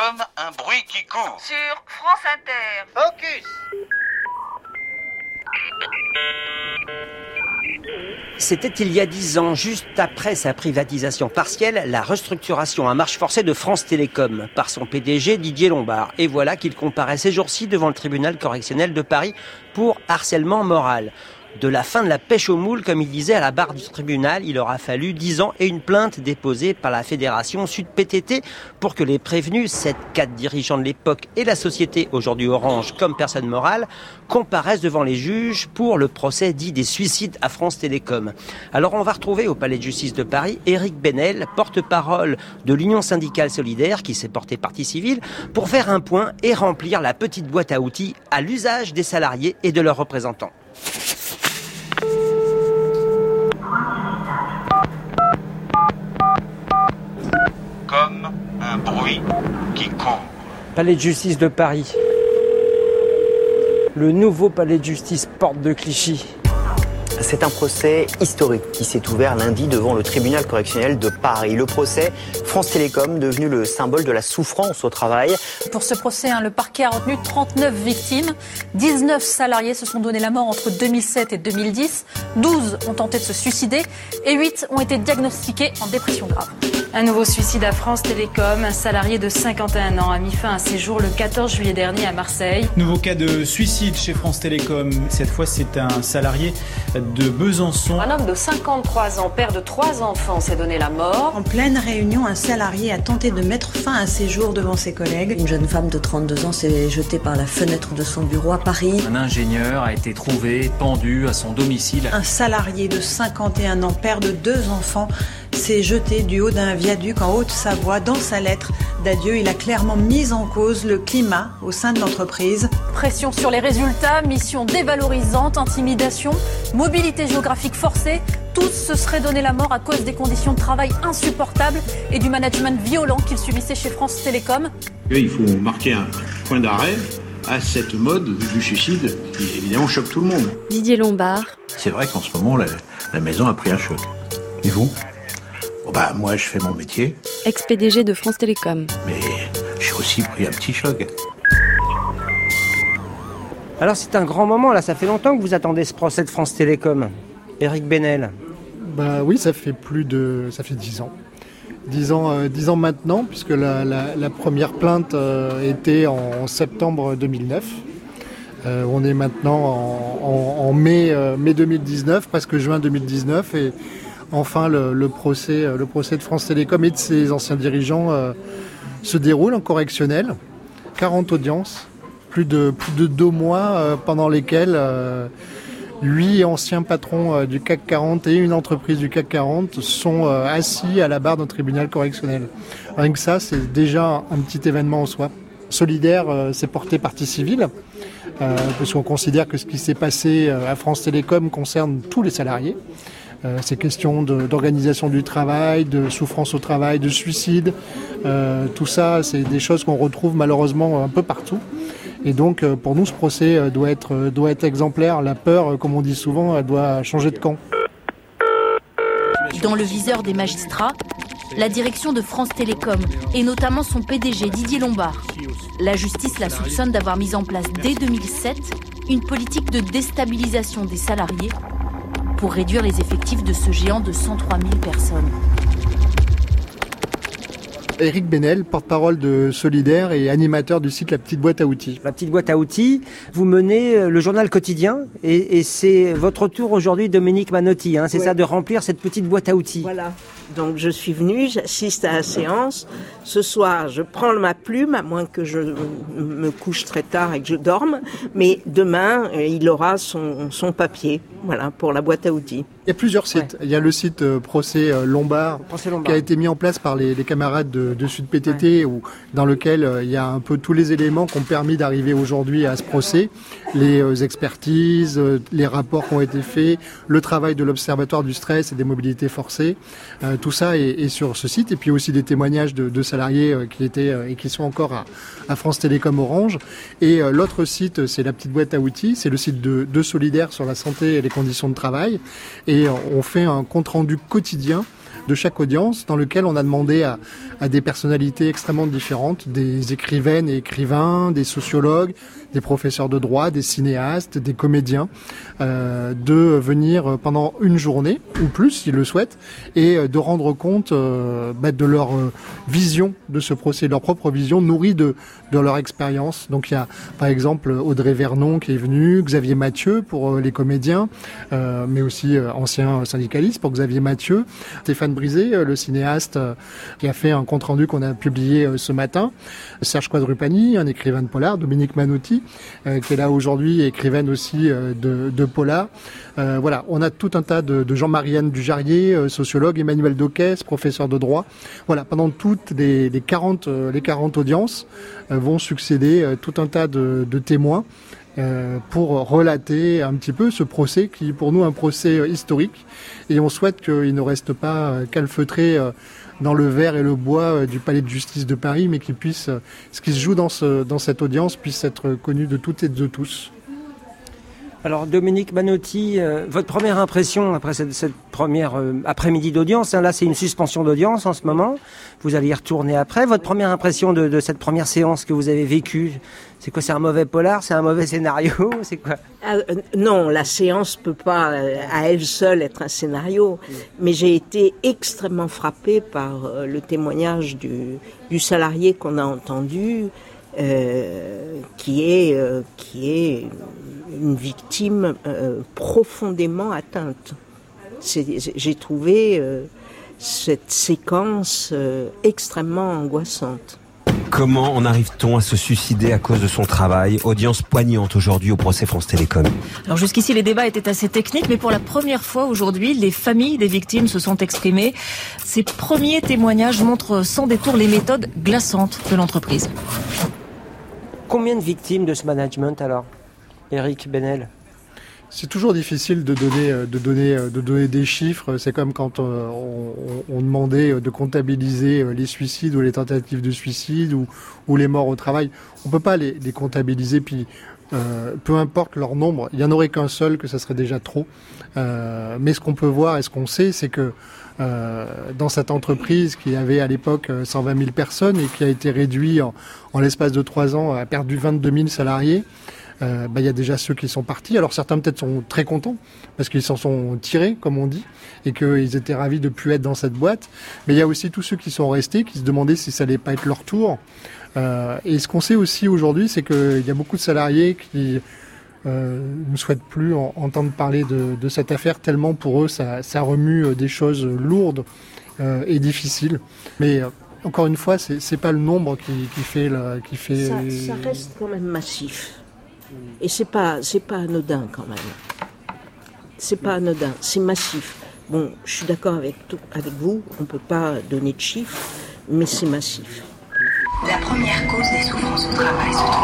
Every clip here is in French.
Comme un bruit qui court. Sur France Inter. Focus C'était il y a dix ans, juste après sa privatisation partielle, la restructuration à marche forcée de France Télécom par son PDG Didier Lombard. Et voilà qu'il comparaît ces jours-ci devant le tribunal correctionnel de Paris pour harcèlement moral de la fin de la pêche aux moules, comme il disait à la barre du tribunal, il aura fallu 10 ans et une plainte déposée par la Fédération Sud PTT pour que les prévenus, sept quatre dirigeants de l'époque et la société, aujourd'hui Orange comme personne morale, comparaissent devant les juges pour le procès dit des suicides à France Télécom. Alors on va retrouver au Palais de justice de Paris Éric Benel, porte-parole de l'Union syndicale solidaire qui s'est porté partie civile, pour faire un point et remplir la petite boîte à outils à l'usage des salariés et de leurs représentants. Comme un bruit qui court. Palais de justice de Paris. Le nouveau palais de justice porte de Clichy. C'est un procès historique qui s'est ouvert lundi devant le tribunal correctionnel de Paris. Le procès France Télécom, devenu le symbole de la souffrance au travail. Pour ce procès, hein, le parquet a retenu 39 victimes. 19 salariés se sont donné la mort entre 2007 et 2010. 12 ont tenté de se suicider et 8 ont été diagnostiqués en dépression grave. Un nouveau suicide à France Télécom. Un salarié de 51 ans a mis fin à ses jours le 14 juillet dernier à Marseille. Nouveau cas de suicide chez France Télécom. Cette fois, c'est un salarié de Besançon. Un homme de 53 ans, père de trois enfants, s'est donné la mort. En pleine réunion, un salarié a tenté de mettre fin à ses jours devant ses collègues. Une jeune femme de 32 ans s'est jetée par la fenêtre de son bureau à Paris. Un ingénieur a été trouvé pendu à son domicile. Un salarié de 51 ans, père de deux enfants, s'est jeté du haut d'un viaduc en Haute-Savoie. Dans sa lettre d'adieu, il a clairement mis en cause le climat au sein de l'entreprise. Pression sur les résultats, mission dévalorisante, intimidation, mobilité géographique forcée. Tous se seraient donné la mort à cause des conditions de travail insupportables et du management violent qu'ils subissaient chez France Télécom. Il faut marquer un point d'arrêt à cette mode du suicide qui évidemment choque tout le monde. Didier Lombard. C'est vrai qu'en ce moment, la, la maison a pris un choc. Et vous? Bon bah moi je fais mon métier. Ex-PDG de France Télécom. Mais j'ai aussi pris un petit choc. Alors c'est un grand moment là, ça fait longtemps que vous attendez ce procès de France Télécom. Éric Benel. Bah oui, ça fait plus de. ça fait dix ans. Dix ans, euh, dix ans maintenant, puisque la, la- la première plainte euh, était en septembre 2009. Euh, on est maintenant en, en- en mai, euh, mai 2019, presque juin 2019, et enfin le, procès, de France Télécom et de ses anciens dirigeants euh, se déroule en correctionnel. 40 audiences, plus de, deux mois euh, pendant lesquels euh, huit anciens patrons du CAC 40 et une entreprise du CAC 40 sont assis à la barre d'un tribunal correctionnel. Rien que ça, c'est déjà un petit événement en soi. Solidaire, c'est porté partie civile, parce qu'on considère que ce qui s'est passé à France Télécom concerne tous les salariés. Euh, ces questions d'organisation du travail, de souffrance au travail, de suicide, euh, tout ça, c'est des choses qu'on retrouve malheureusement un peu partout. Et donc, euh, pour nous, ce procès doit être, exemplaire. La peur, comme on dit souvent, elle doit changer de camp. Dans le viseur des magistrats, la direction de France Télécom et notamment son PDG Didier Lombard. La justice la soupçonne d'avoir mis en place dès 2007 une politique de déstabilisation des salariés pour réduire les effectifs de ce géant de 103 000 personnes. Eric Benel, porte-parole de Solidaire et animateur du site La Petite Boîte à Outils. La petite boîte à outils, vous menez euh, le journal quotidien et, et c'est votre tour aujourd'hui, Dominique Manotti, hein, c'est Ouais. ça, de remplir cette petite boîte à outils. Voilà. Donc je suis venue, j'assiste à la séance. Ce soir, je prends ma plume, à moins que je me couche très tard et que je dorme. Mais demain, euh, il aura son, son papier, voilà, pour la boîte à outils. Il y a plusieurs sites. Il y a le site euh, Procès euh, Lombard, Procès Lombard. qui a été mis en place par les, les camarades de, de Sud PTT, où, dans lequel euh, il y a un peu tous les éléments qui ont permis d'arriver aujourd'hui à ce procès. Les expertises, les rapports qui ont été faits, le travail de l'Observatoire du stress et des mobilités forcées. Tout ça est, sur ce site. Et puis aussi des témoignages de, salariés euh, qui étaient euh, et qui sont encore à, France Télécom Orange. Et euh, l'autre site, c'est la petite boîte à outils. C'est le site de, de Solidaire sur la santé et les conditions de travail. Et on fait un compte rendu quotidien de chaque audience dans lequel on a demandé à des personnalités extrêmement différentes, des écrivaines et écrivains, des sociologues, des professeurs de droit, des cinéastes, des comédiens, euh, de venir pendant une journée ou plus s'ils le souhaitent et euh, de rendre compte euh, bah, de leur euh, vision de ce procès, leur propre vision nourrie de, de leur expérience. Donc il y a par exemple Audrey Vernon qui est venue, Xavier Mathieu pour les comédiens, euh, mais aussi ancien syndicaliste pour Xavier Mathieu, Stéphane Brisé, le cinéaste qui a fait un compte rendu qu'on a publié ce matin, Serge Quadrupani, un écrivain de polar, Dominique Manotti, euh, qui est là aujourd'hui, écrivaine aussi euh, de, de polar. Euh, voilà, on a tout un tas de, de Jean-Marianne Dujarrier, sociologue, Emmanuel Doquès, professeur de droit. Voilà, pendant toutes les, les 40, euh, les 40 audiences vont succéder tout un tas de témoins euh, pour relater un petit peu ce procès qui est pour nous un procès euh, historique et on souhaite qu'il ne reste pas euh, calfeutré dans le verre et le bois du palais de justice de Paris mais qu'il puisse ce qui se joue dans, ce, dans cette audience puisse être connu de toutes et de tous. Alors Dominique Manotti, euh, votre première impression après cette, cette première euh, après-midi d'audience, hein, là c'est une suspension d'audience en ce moment, vous allez y retourner après, votre première impression de, de cette première séance que vous avez vécue, c'est quoi, c'est un mauvais polar, c'est un mauvais scénario, c'est quoi? Ah, euh, non, la séance peut pas à elle seule être un scénario, mais j'ai été extrêmement frappée par le témoignage du, du salarié qu'on a entendu, euh, qui est euh, qui est une victime euh, profondément atteinte. J'ai trouvé euh, cette séquence euh, extrêmement angoissante. Comment en arrive-t-on à se suicider à cause de son travail? Audience poignante aujourd'hui au procès France Télécom. Alors jusqu'ici, les débats étaient assez techniques, mais pour la première fois aujourd'hui, les familles des victimes se sont exprimées. Ces premiers témoignages montrent sans détour les méthodes glaçantes de l'entreprise. Combien de victimes de ce management alors Eric Benel? C'est toujours difficile de donner, euh, de donner, euh, de donner des chiffres. C'est comme quand euh, on, demandait de comptabiliser les suicides ou les tentatives de suicide ou, les morts au travail. On peut pas les, comptabiliser. Puis peu importe leur nombre, il y en aurait qu'un seul, que ça serait déjà trop. Mais ce qu'on peut voir et ce qu'on sait, c'est que dans cette entreprise qui avait à l'époque euh, 120 000 personnes et qui a été réduit en, en l'espace de trois ans, a perdu 22 000 salariés. Euh, bah, il y a déjà ceux qui sont partis. Alors certains peut-être sont très contents parce qu'ils s'en sont tirés, comme on dit, et qu'ils étaient ravis de plus être dans cette boîte. Mais il y a aussi tous ceux qui sont restés, qui se demandaient si ça allait pas être leur tour. Euh, et ce qu'on sait aussi aujourd'hui, c'est qu'il y a beaucoup de salariés qui euh, ne souhaitent plus en- entendre parler de, de cette affaire tellement pour eux ça, ça remue euh, des choses lourdes euh, et difficiles. Mais euh, encore une fois, c'est c'est pas le nombre qui, qui fait qui fait. Ça, ça reste quand même massif. Et c'est pas, c'est pas anodin quand même. C'est pas anodin, c'est massif. Bon, je suis d'accord avec, tout- avec vous, on peut pas donner de chiffres, mais c'est massif. La première cause des souffrances au travail se trouve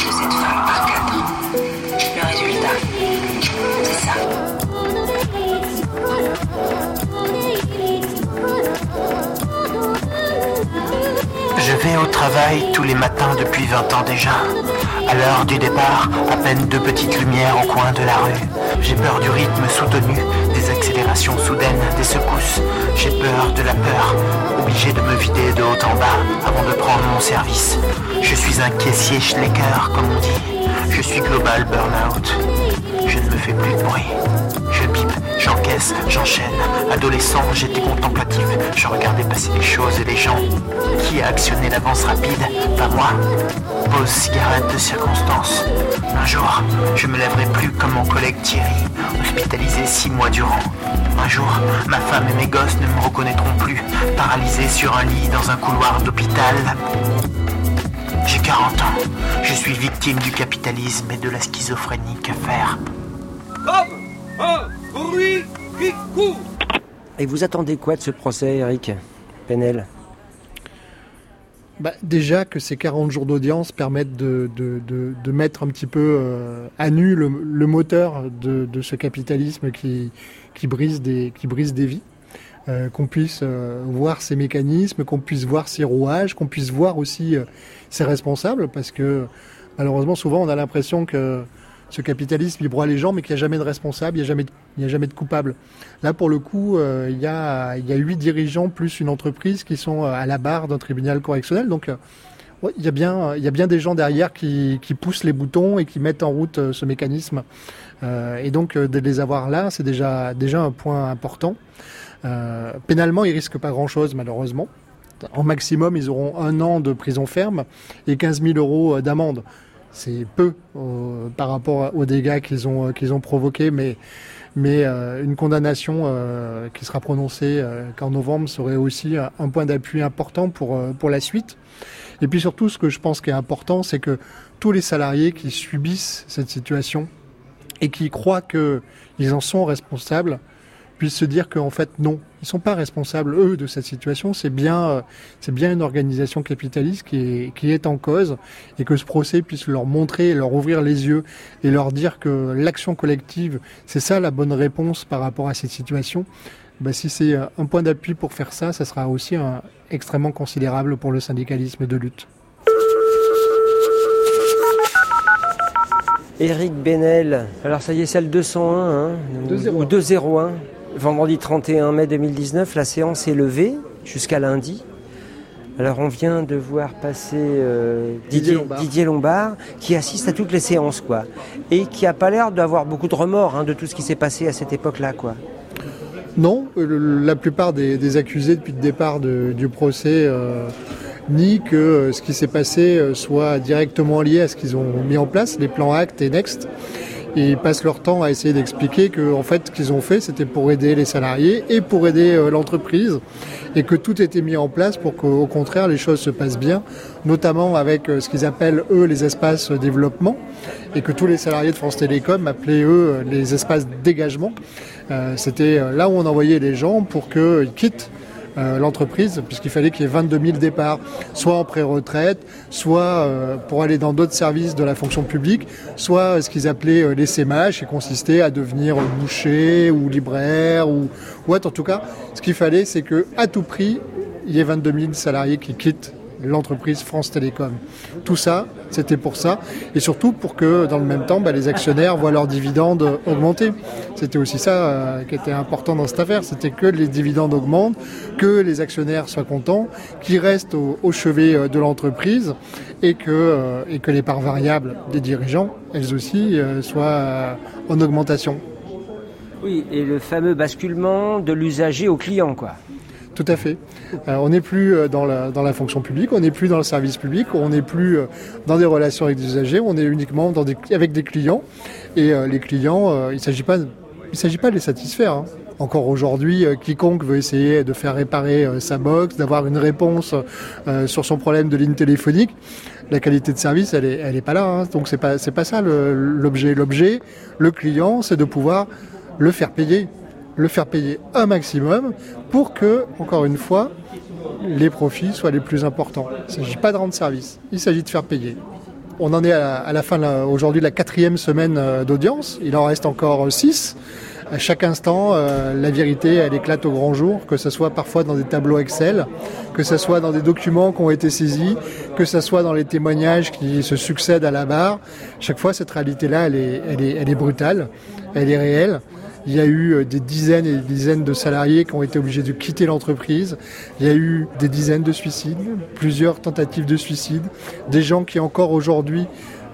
accélérer l'image de cette femme par 4. Le résultat, c'est ça. Je vais au travail tous les matins depuis 20 ans déjà. À l'heure du départ, à peine deux petites lumières au coin de la rue. J'ai peur du rythme soutenu, des accélérations soudaines, des secousses. J'ai peur de la peur, obligé de me vider de haut en bas avant de prendre mon service. Je suis un caissier Schlecker, comme on dit. Je suis global burnout. Je ne me fais plus de bruit. Je j'encaisse, j'enchaîne. Adolescent, j'étais contemplatif. Je regardais passer les choses et les gens. Qui a actionné l'avance rapide? Pas moi. Pause cigarette de circonstance. Un jour, je me lèverai plus comme mon collègue Thierry, hospitalisé six mois durant. Un jour, ma femme et mes gosses ne me reconnaîtront plus, paralysés sur un lit dans un couloir d'hôpital. J'ai 40 ans. Je suis victime du capitalisme et de la schizophrénie. Que faire? Un bruit qui court. Et vous attendez quoi de ce procès, Eric Penel? Bah, déjà que ces 40 jours d'audience permettent de, de, de, de mettre un petit peu euh, à nu le, le moteur de, de ce capitalisme qui, qui, brise des, qui brise des vies. qu'on puisse voir ces mécanismes, qu'on puisse voir ces rouages, qu'on puisse voir aussi ses responsables, parce que malheureusement souvent on a l'impression que ce capitalisme, il broie les gens, mais qu'il n'y a jamais de responsable, il n'y a, jamais de, coupable. Là, pour le coup, euh, il, y a, huit dirigeants plus une entreprise qui sont euh, à la barre d'un tribunal correctionnel. Donc, euh, il, y a bien, des gens derrière qui, qui poussent les boutons et qui mettent en route ce mécanisme. et donc, de les avoir là, c'est déjà, déjà un point important. pénalement, ils risquent pas grand-chose, malheureusement. En maximum, ils auront un an de prison ferme et 15 000 euros d'amende c'est peu euh, par rapport aux dégâts qu'ils ont, euh, qu'ils provoqués, mais, mais euh, une condamnation qui sera prononcée qu'en novembre serait aussi un point d'appui important pour, pour la suite. Et puis surtout, ce que je pense qui est important, c'est que tous les salariés qui subissent cette situation et qui croient qu'ils en sont responsables puissent se dire qu'en fait non, ils sont pas responsables eux de cette situation. C'est bien, euh, c'est bien une organisation capitaliste qui est, qui est en cause et que ce procès puisse leur montrer, leur ouvrir les yeux et leur dire que l'action collective, c'est ça la bonne réponse par rapport à cette situation. Ben, si c'est un point d'appui pour faire ça, ça sera aussi un, extrêmement considérable pour le syndicalisme de lutte. Éric Benel, alors ça y est, c'est le 201, hein, ou 201. Vendredi 31 mai 2019, la séance est levée jusqu'à lundi. Alors on vient de voir passer euh, Didier, Lombard. qui assiste à toutes les séances, quoi, et qui a pas l'air d'avoir beaucoup de remords hein, de tout ce qui s'est passé à cette époque-là, quoi. Non, euh, la plupart des, accusés depuis le départ du procès euh, nient que ce qui s'est passé soit directement lié à ce qu'ils ont mis en place, les plans Act et Next ils passent leur temps à essayer d'expliquer que en fait ce qu'ils ont fait c'était pour aider les salariés et pour aider euh, l'entreprise et que tout était mis en place pour qu'au contraire les choses se passent bien, notamment avec euh, ce qu'ils appellent eux les espaces développement et que tous les salariés de France Télécom appelaient eux les espaces dégagement. Euh, c'était là où on envoyait les gens pour qu'ils quittent euh, l'entreprise, puisqu'il fallait qu'il y ait 22 000 départs, soit en pré-retraite, soit euh, pour aller dans d'autres services de la fonction publique, soit ce qu'ils appelaient euh, les SEMAG, qui consistait à devenir boucher ou libraire ou, autre. En tout cas, ce qu'il fallait, c'est que à tout prix, il y ait 22 000 salariés qui quittent l'entreprise France Télécom. Tout ça, c'était pour ça, et surtout pour que dans le même temps, bah, les actionnaires voient leurs dividendes augmenter. C'était aussi ça euh, qui était important dans cette affaire, c'était que les dividendes augmentent, que les actionnaires soient contents, qu'ils restent au, chevet euh, de l'entreprise, euh, et que les parts variables des dirigeants, elles aussi, soient en augmentation. Oui, et le fameux basculement de l'usager au client, quoi. Tout à fait. Euh, on n'est plus euh, dans la, fonction publique, on n'est plus dans le service public, on n'est plus euh, dans des relations avec des usagers, on est uniquement avec des clients. Et les clients, il ne s'agit pas, de les satisfaire. Hein. Encore aujourd'hui, quiconque veut essayer de faire réparer sa box, d'avoir une réponse sur son problème de ligne téléphonique, la qualité de service, elle n'est pas là. Hein. Donc c'est pas pas ça l'objet. L'objet, le client, c'est de pouvoir le faire payer le faire payer un maximum pour que, encore une fois, les profits soient les plus importants. Il ne s'agit pas de rendre service, il s'agit de faire payer. On en est à la, fin aujourd'hui de la quatrième semaine euh, d'audience. Il en reste encore six. À chaque instant, euh, la vérité, elle éclate au grand jour, que ce soit parfois dans des tableaux Excel, que ce soit dans des documents qui ont été saisis, que ce soit dans les témoignages qui se succèdent à la barre. Chaque fois, cette réalité-là, elle est brutale, elle est réelle. Il y a eu euh, des dizaines et des dizaines de salariés qui ont été obligés de quitter l'entreprise. Il y a eu des dizaines de suicides, plusieurs tentatives de suicide, des gens qui encore aujourd'hui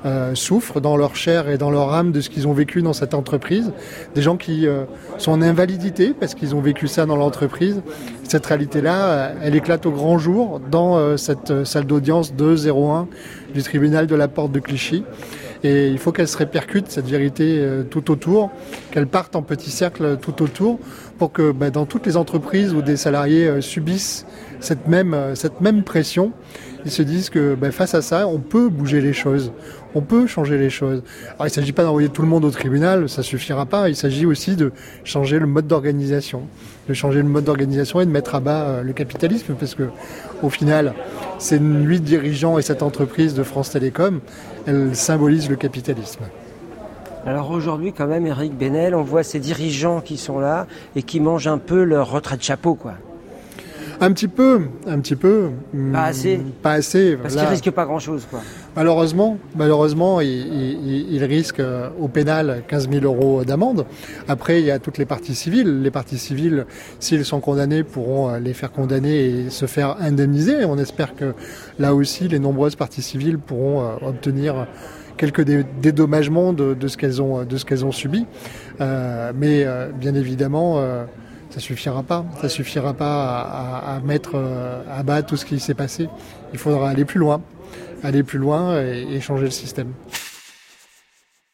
euh, souffrent dans leur chair et dans leur âme de ce qu'ils ont vécu dans cette entreprise, des gens qui euh, sont en invalidité parce qu'ils ont vécu ça dans l'entreprise. Cette réalité-là, elle éclate au grand jour dans cette salle d'audience 201 du tribunal de la Porte de Clichy. Et il faut qu'elle se répercute, cette vérité, euh, tout autour, qu'elle parte en petits cercles tout autour, pour que bah, dans toutes les entreprises où des salariés euh, subissent cette même, euh, cette même pression, ils se disent que bah, face à ça, on peut bouger les choses, on peut changer les choses. Alors il ne s'agit pas d'envoyer tout le monde au tribunal, ça suffira pas, il s'agit aussi de changer le mode d'organisation, de changer le mode d'organisation et de mettre à bas le capitalisme, parce que au final, ces huit dirigeants et cette entreprise de France Télécom, elle symbolise le capitalisme. Alors aujourd'hui, quand même, Eric Benel, on voit ces dirigeants qui sont là et qui mangent un peu leur retraite chapeau, quoi. Un petit peu, un petit peu. Pas assez. Pas assez. Parce risquent pas grand-chose, quoi. Malheureusement, malheureusement, il, il, il risque euh, au pénal 15 000 euros d'amende. Après, il y a toutes les parties civiles. Les parties civiles, s'ils sont condamnés, pourront euh, les faire condamner et se faire indemniser. On espère que là aussi, les nombreuses parties civiles pourront euh, obtenir quelques dédommagements de, de ce qu'elles ont, de ce qu'elles ont subi. Euh, mais bien évidemment, ça suffira pas. Ça suffira pas à, mettre à bas tout ce qui s'est passé. Il faudra aller plus loin, aller plus loin et changer le système.